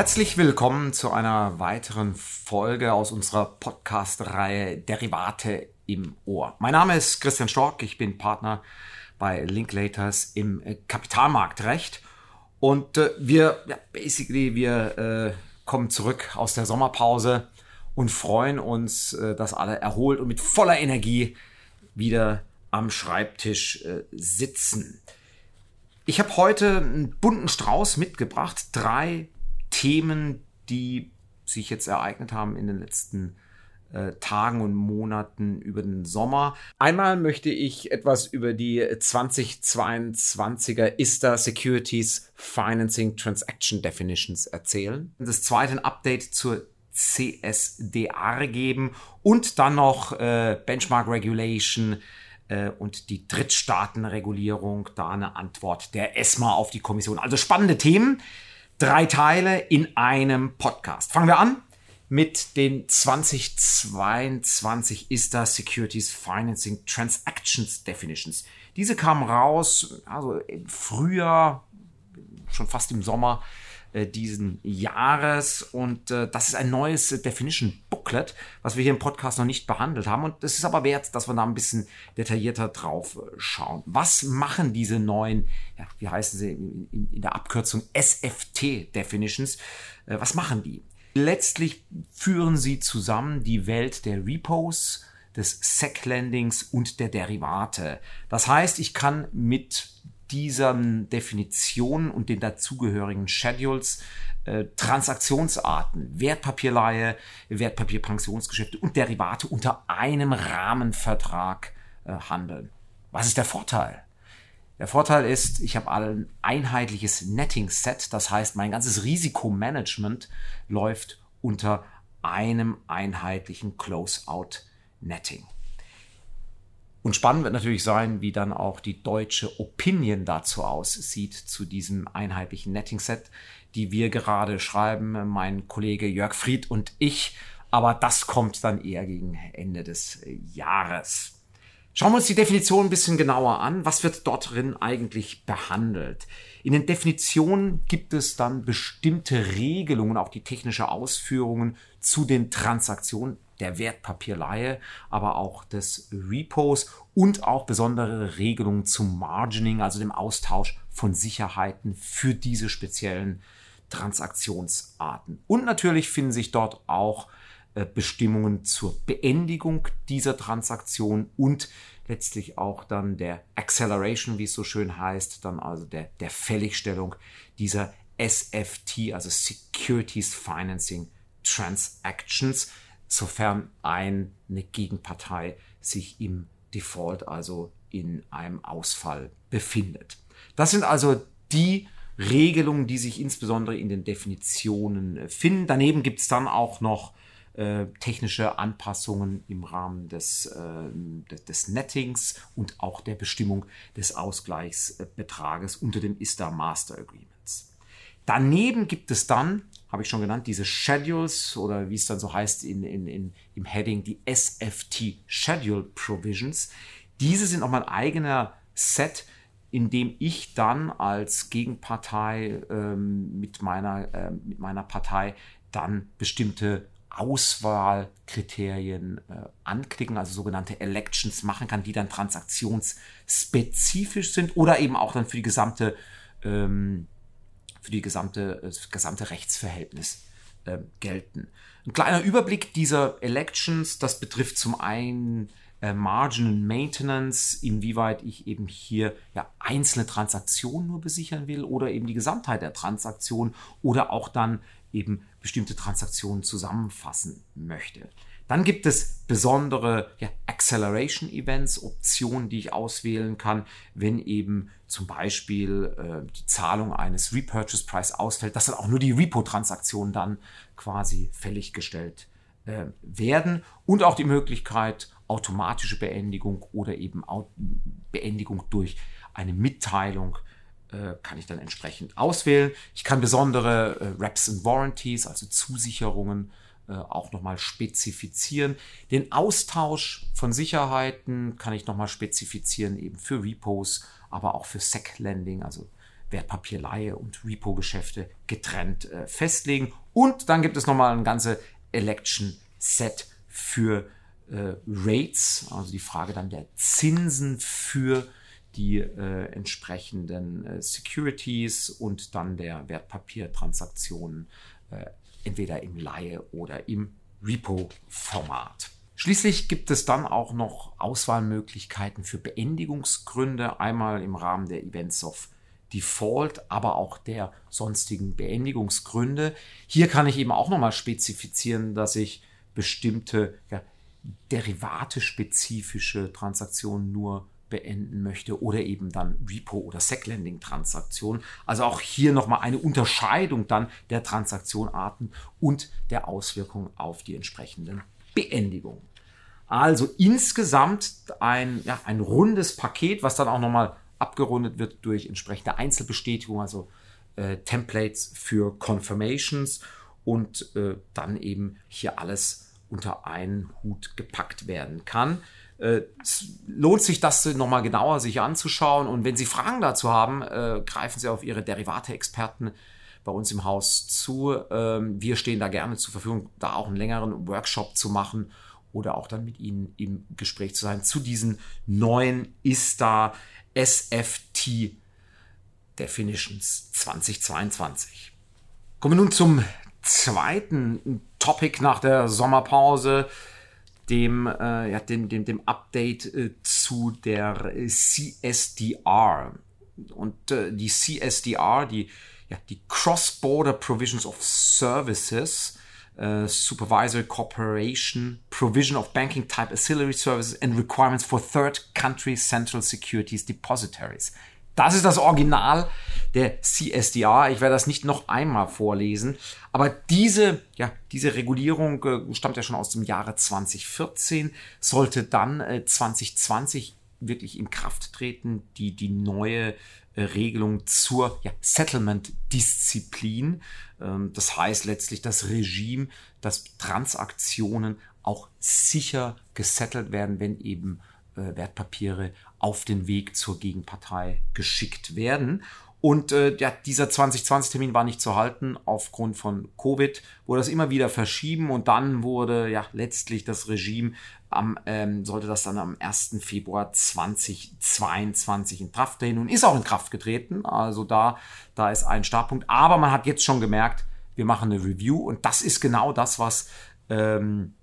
Herzlich willkommen zu einer weiteren Folge aus unserer Podcast-Reihe Derivate im Ohr. Mein Name ist Christian Stork, ich bin Partner bei Linklaters im Kapitalmarktrecht und äh, wir, ja, basically, wir äh, kommen zurück aus der Sommerpause und freuen uns, äh, dass alle erholt und mit voller Energie wieder am Schreibtisch äh, sitzen. Ich habe heute einen bunten Strauß mitgebracht, drei Themen, die sich jetzt ereignet haben in den letzten äh, Tagen und Monaten über den Sommer. Einmal möchte ich etwas über die 2022er ISTA Securities Financing Transaction Definitions erzählen. Das zweite Update zur CSDR geben und dann noch äh, Benchmark Regulation äh, und die Drittstaatenregulierung, da eine Antwort der ESMA auf die Kommission. Also spannende Themen. Drei Teile in einem Podcast. Fangen wir an mit den 2022 ISTA Securities Financing Transactions Definitions. Diese kamen raus, also im Frühjahr, schon fast im Sommer diesen Jahres. Und äh, das ist ein neues äh, Definition Booklet, was wir hier im Podcast noch nicht behandelt haben. Und es ist aber wert, dass wir da ein bisschen detaillierter drauf äh, schauen. Was machen diese neuen, ja, wie heißen sie in, in, der Abkürzung SFT Definitions? Äh, was machen die? Letztlich führen sie zusammen die Welt der Repos, des SEC-Lendings und der Derivate. Das heißt, ich kann mit dieser Definition und den dazugehörigen Schedules äh, Transaktionsarten, Wertpapierleihe, Wertpapierpensionsgeschäfte und Derivate unter einem Rahmenvertrag äh, handeln. Was ist der Vorteil? Der Vorteil ist, ich habe ein einheitliches Netting-Set, das heißt, mein ganzes Risikomanagement läuft unter einem einheitlichen Close-out-Netting. Und spannend wird natürlich sein, wie dann auch die deutsche Opinion dazu aussieht, zu diesem einheitlichen Netting-Set, die wir gerade schreiben, mein Kollege Jörg Fried und ich. Aber das kommt dann eher gegen Ende des Jahres. Schauen wir uns die Definition ein bisschen genauer an. Was wird dort drin eigentlich behandelt? In den Definitionen gibt es dann bestimmte Regelungen, auch die technische Ausführungen zu den Transaktionen der Wertpapierleihe, aber auch des Repos und auch besondere Regelungen zum Margining, also dem Austausch von Sicherheiten für diese speziellen Transaktionsarten. Und natürlich finden sich dort auch äh, Bestimmungen zur Beendigung dieser Transaktion und letztlich auch dann der Acceleration, wie es so schön heißt, dann also der, der Fälligstellung dieser SFT, also Securities Financing Transactions, sofern eine Gegenpartei sich im Default, also in einem Ausfall befindet. Das sind also die Regelungen, die sich insbesondere in den Definitionen äh, finden. Daneben gibt es dann auch noch äh, technische Anpassungen im Rahmen des, äh, des, des, Nettings und auch der Bestimmung des Ausgleichsbetrages unter dem ISTA Master Agreements. Daneben gibt es dann habe ich schon genannt, diese Schedules oder wie es dann so heißt in, in, in, im Heading, die SFT Schedule Provisions. Diese sind auch mein eigener Set, in dem ich dann als Gegenpartei ähm, mit, meiner, äh, mit meiner Partei dann bestimmte Auswahlkriterien äh, anklicken, also sogenannte Elections machen kann, die dann transaktionsspezifisch sind oder eben auch dann für die gesamte ähm, für die gesamte, das gesamte Rechtsverhältnis äh, gelten. Ein kleiner Überblick dieser Elections, das betrifft zum einen äh, Marginal Maintenance, inwieweit ich eben hier ja, einzelne Transaktionen nur besichern will oder eben die Gesamtheit der Transaktion oder auch dann eben bestimmte Transaktionen zusammenfassen möchte. Dann gibt es besondere ja, Acceleration Events, Optionen, die ich auswählen kann, wenn eben zum Beispiel äh, die Zahlung eines Repurchase Price ausfällt, dass dann auch nur die Repo-Transaktionen dann quasi fälliggestellt äh, werden und auch die Möglichkeit automatische Beendigung oder eben Beendigung durch eine Mitteilung äh, kann ich dann entsprechend auswählen. Ich kann besondere äh, Reps and Warranties, also Zusicherungen äh, auch nochmal spezifizieren. Den Austausch von Sicherheiten kann ich nochmal spezifizieren, eben für Repos, aber auch für SEC-Lending, also Wertpapierleihe und Repo-Geschäfte getrennt äh, festlegen. Und dann gibt es nochmal ein ganze Election Set für äh, Rates, also die Frage dann der Zinsen für die äh, entsprechenden äh, Securities und dann der Wertpapiertransaktionen äh, entweder im Leihe oder im Repo-Format. Schließlich gibt es dann auch noch Auswahlmöglichkeiten für Beendigungsgründe, einmal im Rahmen der Events of Default, aber auch der sonstigen Beendigungsgründe. Hier kann ich eben auch nochmal spezifizieren, dass ich bestimmte ja, derivate-spezifische Transaktionen nur beenden möchte oder eben dann Repo- oder Sec-Lending-Transaktionen. Also auch hier nochmal eine Unterscheidung dann der Transaktionarten und der Auswirkungen auf die entsprechenden Beendigungen. Also insgesamt ein, ja, ein rundes Paket, was dann auch nochmal abgerundet wird durch entsprechende Einzelbestätigung, also äh, Templates für Confirmations und äh, dann eben hier alles unter einen Hut gepackt werden kann. Äh, lohnt sich, das nochmal genauer sich anzuschauen. Und wenn Sie Fragen dazu haben, äh, greifen Sie auf Ihre Derivate-Experten bei uns im Haus zu. Ähm, wir stehen da gerne zur Verfügung, da auch einen längeren Workshop zu machen oder auch dann mit Ihnen im Gespräch zu sein zu diesen neuen ISTA SFT Definitions 2022. Kommen wir nun zum zweiten Topic nach der Sommerpause dem, äh, ja, dem, dem, dem Update äh, zu der CSDR. Und äh, die CSDR, die, ja, die Cross-Border Provisions of Services, uh, Supervisory Cooperation, Provision of Banking Type Ancillary Services and Requirements for Third Country Central Securities Depositories. Das ist das Original der CSDR. Ich werde das nicht noch einmal vorlesen. Aber diese, ja, diese Regulierung äh, stammt ja schon aus dem Jahre 2014, sollte dann äh, 2020 wirklich in Kraft treten, die, die neue äh, Regelung zur ja, Settlement-Disziplin. Ähm, das heißt letztlich das Regime, dass Transaktionen auch sicher gesettelt werden, wenn eben äh, Wertpapiere auf den Weg zur Gegenpartei geschickt werden. Und äh, ja, dieser 2020-Termin war nicht zu halten aufgrund von Covid, wurde das immer wieder verschieben und dann wurde ja letztlich das Regime am, ähm, sollte das dann am 1. Februar 2022 in Kraft treten und ist auch in Kraft getreten. Also da, da ist ein Startpunkt. Aber man hat jetzt schon gemerkt, wir machen eine Review und das ist genau das, was ähm,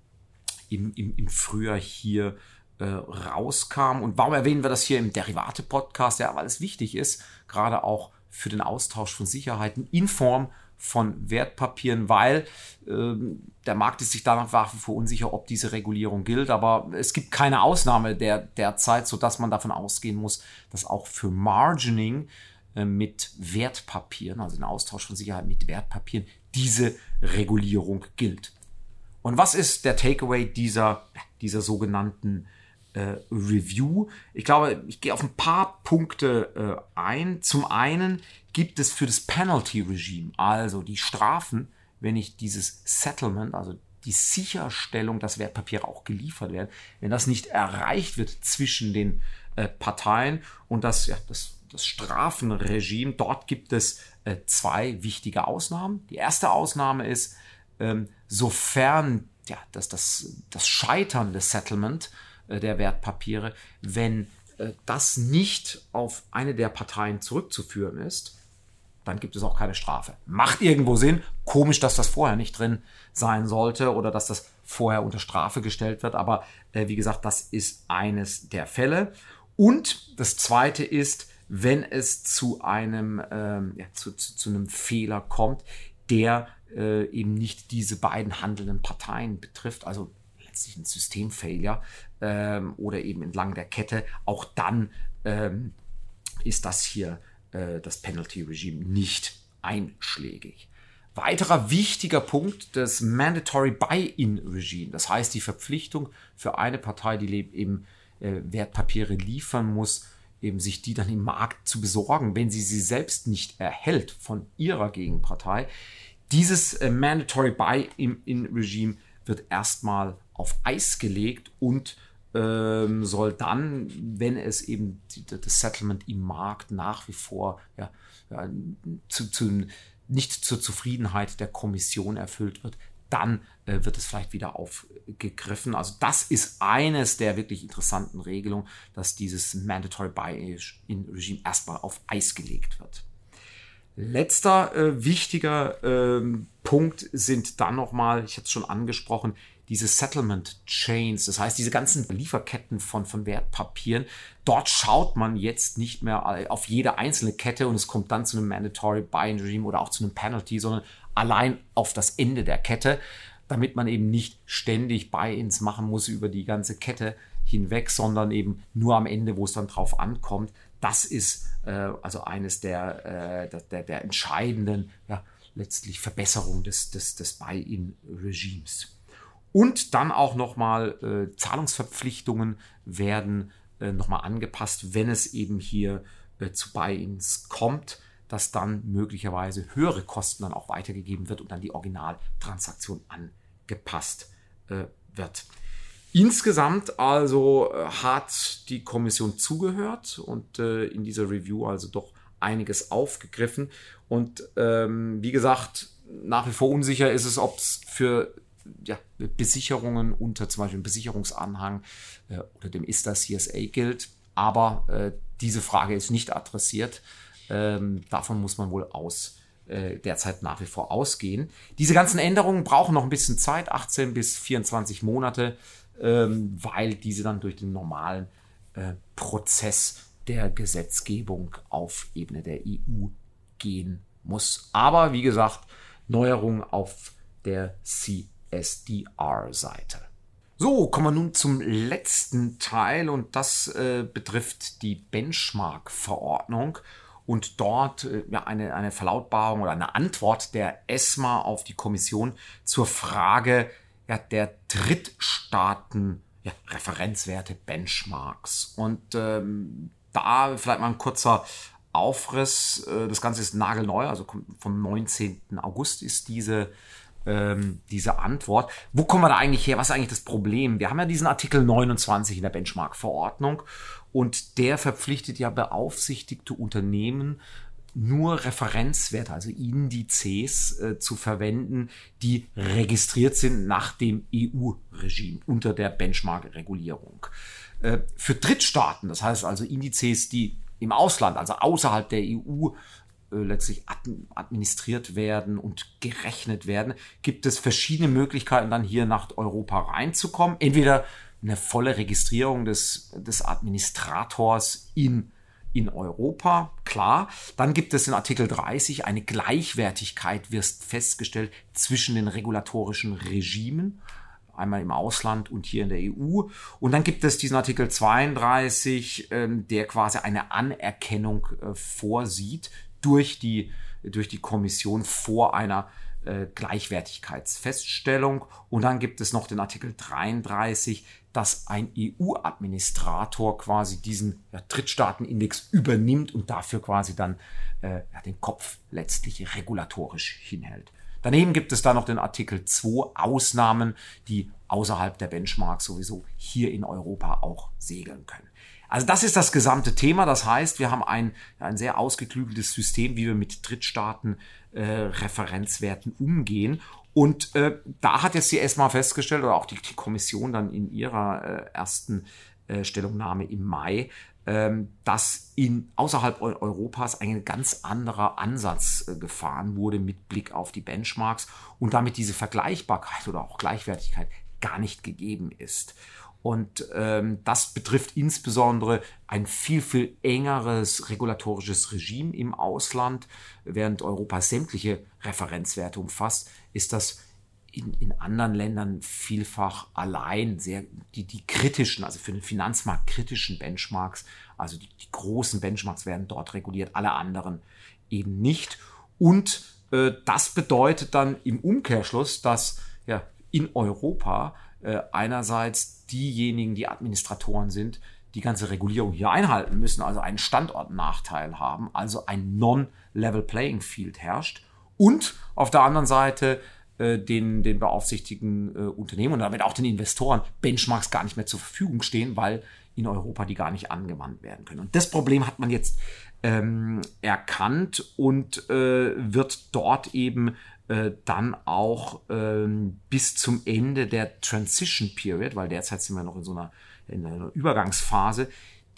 im, im, im Frühjahr hier äh, rauskam. Und warum erwähnen wir das hier im Derivate-Podcast? Ja, weil es wichtig ist, gerade auch für den Austausch von Sicherheiten in Form von Wertpapieren, weil äh, der Markt ist sich danach nach wie vor unsicher, ob diese Regulierung gilt. Aber es gibt keine Ausnahme der, derzeit, sodass man davon ausgehen muss, dass auch für Margining äh, mit Wertpapieren, also den Austausch von Sicherheit mit Wertpapieren, diese Regulierung gilt. Und was ist der Takeaway dieser, dieser sogenannten äh, Review. Ich glaube, ich gehe auf ein paar Punkte äh, ein. Zum einen gibt es für das Penalty-Regime, also die Strafen, wenn ich dieses Settlement, also die Sicherstellung, dass Wertpapiere auch geliefert werden, wenn das nicht erreicht wird zwischen den äh, Parteien und das, ja, das, das Strafenregime, dort gibt es äh, zwei wichtige Ausnahmen. Die erste Ausnahme ist, ähm, sofern ja, dass das, das Scheitern des Settlement der Wertpapiere, wenn äh, das nicht auf eine der Parteien zurückzuführen ist, dann gibt es auch keine Strafe. Macht irgendwo Sinn. Komisch, dass das vorher nicht drin sein sollte oder dass das vorher unter Strafe gestellt wird. Aber äh, wie gesagt, das ist eines der Fälle. Und das zweite ist, wenn es zu einem, ähm, ja, zu, zu, zu, einem Fehler kommt, der äh, eben nicht diese beiden handelnden Parteien betrifft, also letztlich ein Systemfailure ähm, oder eben entlang der Kette, auch dann ähm, ist das hier äh, das Penalty-Regime nicht einschlägig. Weiterer wichtiger Punkt, das Mandatory Buy-in-Regime, das heißt die Verpflichtung für eine Partei, die eben äh, Wertpapiere liefern muss, eben sich die dann im Markt zu besorgen, wenn sie sie selbst nicht erhält von ihrer Gegenpartei. Dieses äh, Mandatory Buy-in-Regime wird erstmal auf Eis gelegt und ähm, soll dann, wenn es eben die, das Settlement im Markt nach wie vor ja, ja, zu, zu, nicht zur Zufriedenheit der Kommission erfüllt wird, dann äh, wird es vielleicht wieder aufgegriffen. Also das ist eines der wirklich interessanten Regelungen, dass dieses Mandatory Buy-in-Regime erstmal auf Eis gelegt wird. Letzter äh, wichtiger äh, Punkt sind dann nochmal, ich hatte es schon angesprochen, diese Settlement Chains, das heißt diese ganzen Lieferketten von, von Wertpapieren. Dort schaut man jetzt nicht mehr auf jede einzelne Kette und es kommt dann zu einem Mandatory Buy-in Regime oder auch zu einem Penalty, sondern allein auf das Ende der Kette, damit man eben nicht ständig Buy-ins machen muss über die ganze Kette hinweg, sondern eben nur am Ende, wo es dann drauf ankommt. Das ist äh, also eines der, äh, der, der entscheidenden, ja, letztlich Verbesserungen des, des, des Buy-in-Regimes. Und dann auch nochmal äh, Zahlungsverpflichtungen werden äh, nochmal angepasst, wenn es eben hier äh, zu Buy-ins kommt, dass dann möglicherweise höhere Kosten dann auch weitergegeben wird und dann die Originaltransaktion angepasst äh, wird. Insgesamt also äh, hat die Kommission zugehört und äh, in dieser Review also doch einiges aufgegriffen. Und ähm, wie gesagt, nach wie vor unsicher ist es, ob es für ja, Besicherungen unter zum Beispiel Besicherungsanhang äh, oder dem ISTA CSA gilt. Aber äh, diese Frage ist nicht adressiert. Ähm, davon muss man wohl aus äh, derzeit nach wie vor ausgehen. Diese ganzen Änderungen brauchen noch ein bisschen Zeit, 18 bis 24 Monate, ähm, weil diese dann durch den normalen äh, Prozess der Gesetzgebung auf Ebene der EU gehen muss. Aber wie gesagt, Neuerungen auf der CE SDR-Seite. So, kommen wir nun zum letzten Teil und das äh, betrifft die Benchmark-Verordnung und dort äh, ja, eine, eine Verlautbarung oder eine Antwort der ESMA auf die Kommission zur Frage ja, der Drittstaaten ja, Referenzwerte, Benchmarks. Und ähm, da vielleicht mal ein kurzer Aufriss. Äh, das Ganze ist nagelneu, also vom 19. August ist diese ähm, diese Antwort. Wo kommen wir da eigentlich her? Was ist eigentlich das Problem? Wir haben ja diesen Artikel 29 in der Benchmark-Verordnung und der verpflichtet ja beaufsichtigte Unternehmen, nur Referenzwerte, also Indizes äh, zu verwenden, die registriert sind nach dem EU-Regime unter der Benchmark-Regulierung. Äh, für Drittstaaten, das heißt also Indizes, die im Ausland, also außerhalb der EU letztlich administriert werden und gerechnet werden, gibt es verschiedene Möglichkeiten, dann hier nach Europa reinzukommen. Entweder eine volle Registrierung des, des Administrators in, in Europa, klar. Dann gibt es in Artikel 30 eine Gleichwertigkeit, wird festgestellt, zwischen den regulatorischen Regimen einmal im Ausland und hier in der EU. Und dann gibt es diesen Artikel 32, ähm, der quasi eine Anerkennung äh, vorsieht durch die, durch die Kommission vor einer äh, Gleichwertigkeitsfeststellung. Und dann gibt es noch den Artikel 33, dass ein EU-Administrator quasi diesen ja, Drittstaatenindex übernimmt und dafür quasi dann äh, ja, den Kopf letztlich regulatorisch hinhält. Daneben gibt es da noch den Artikel 2 Ausnahmen, die außerhalb der Benchmarks sowieso hier in Europa auch segeln können. Also das ist das gesamte Thema. Das heißt, wir haben ein, ein sehr ausgeklügeltes System, wie wir mit Drittstaaten äh, Referenzwerten umgehen. Und äh, da hat jetzt die ESMA festgestellt, oder auch die, die Kommission dann in ihrer äh, ersten äh, Stellungnahme im Mai, ähm, dass in außerhalb Europas ein ganz anderer Ansatz äh, gefahren wurde mit Blick auf die Benchmarks und damit diese Vergleichbarkeit oder auch Gleichwertigkeit gar nicht gegeben ist. Und ähm, das betrifft insbesondere ein viel, viel engeres regulatorisches Regime im Ausland. Während Europa sämtliche Referenzwerte umfasst, ist das in, in anderen Ländern vielfach allein sehr, die, die kritischen, also für den Finanzmarkt kritischen Benchmarks, also die, die großen Benchmarks werden dort reguliert, alle anderen eben nicht. Und äh, das bedeutet dann im Umkehrschluss, dass ja, in Europa äh, einerseits diejenigen, die Administratoren sind, die ganze Regulierung hier einhalten müssen, also einen Standortnachteil haben, also ein Non-Level Playing Field herrscht. Und auf der anderen Seite äh, den, den beaufsichtigten äh, Unternehmen und damit auch den Investoren Benchmarks gar nicht mehr zur Verfügung stehen, weil in Europa die gar nicht angewandt werden können. Und das Problem hat man jetzt ähm, erkannt und äh, wird dort eben äh, dann auch ähm, bis zum Ende der Transition Period, weil derzeit sind wir noch in so einer, in einer Übergangsphase,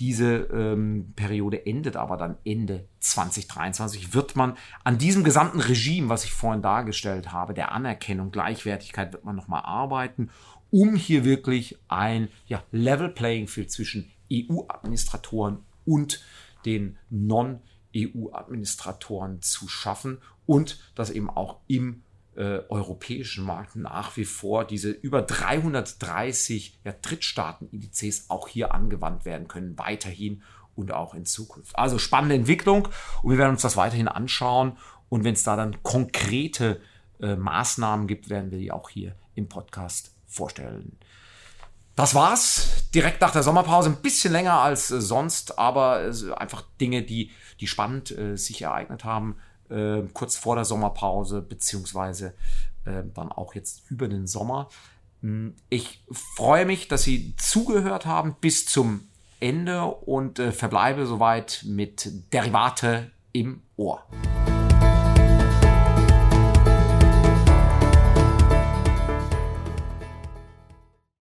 diese ähm, Periode endet aber dann Ende 2023, wird man an diesem gesamten Regime, was ich vorhin dargestellt habe, der Anerkennung, Gleichwertigkeit, wird man nochmal arbeiten, um hier wirklich ein ja, Level Playing Field zwischen EU-Administratoren und den Non-EU-Administratoren zu schaffen und das eben auch im äh, europäischen Markt nach wie vor diese über 330 ja, Drittstaaten-Indizes auch hier angewandt werden können, weiterhin und auch in Zukunft. Also spannende Entwicklung und wir werden uns das weiterhin anschauen und wenn es da dann konkrete äh, Maßnahmen gibt, werden wir die auch hier im Podcast vorstellen. Das war's. Direkt nach der Sommerpause. Ein bisschen länger als äh, sonst, aber äh, einfach Dinge, die, die spannend äh, sich ereignet haben äh, kurz vor der Sommerpause, beziehungsweise äh, dann auch jetzt über den Sommer. Hm, ich freue mich, dass Sie zugehört haben bis zum Ende und äh, verbleibe soweit mit Derivate im Ohr.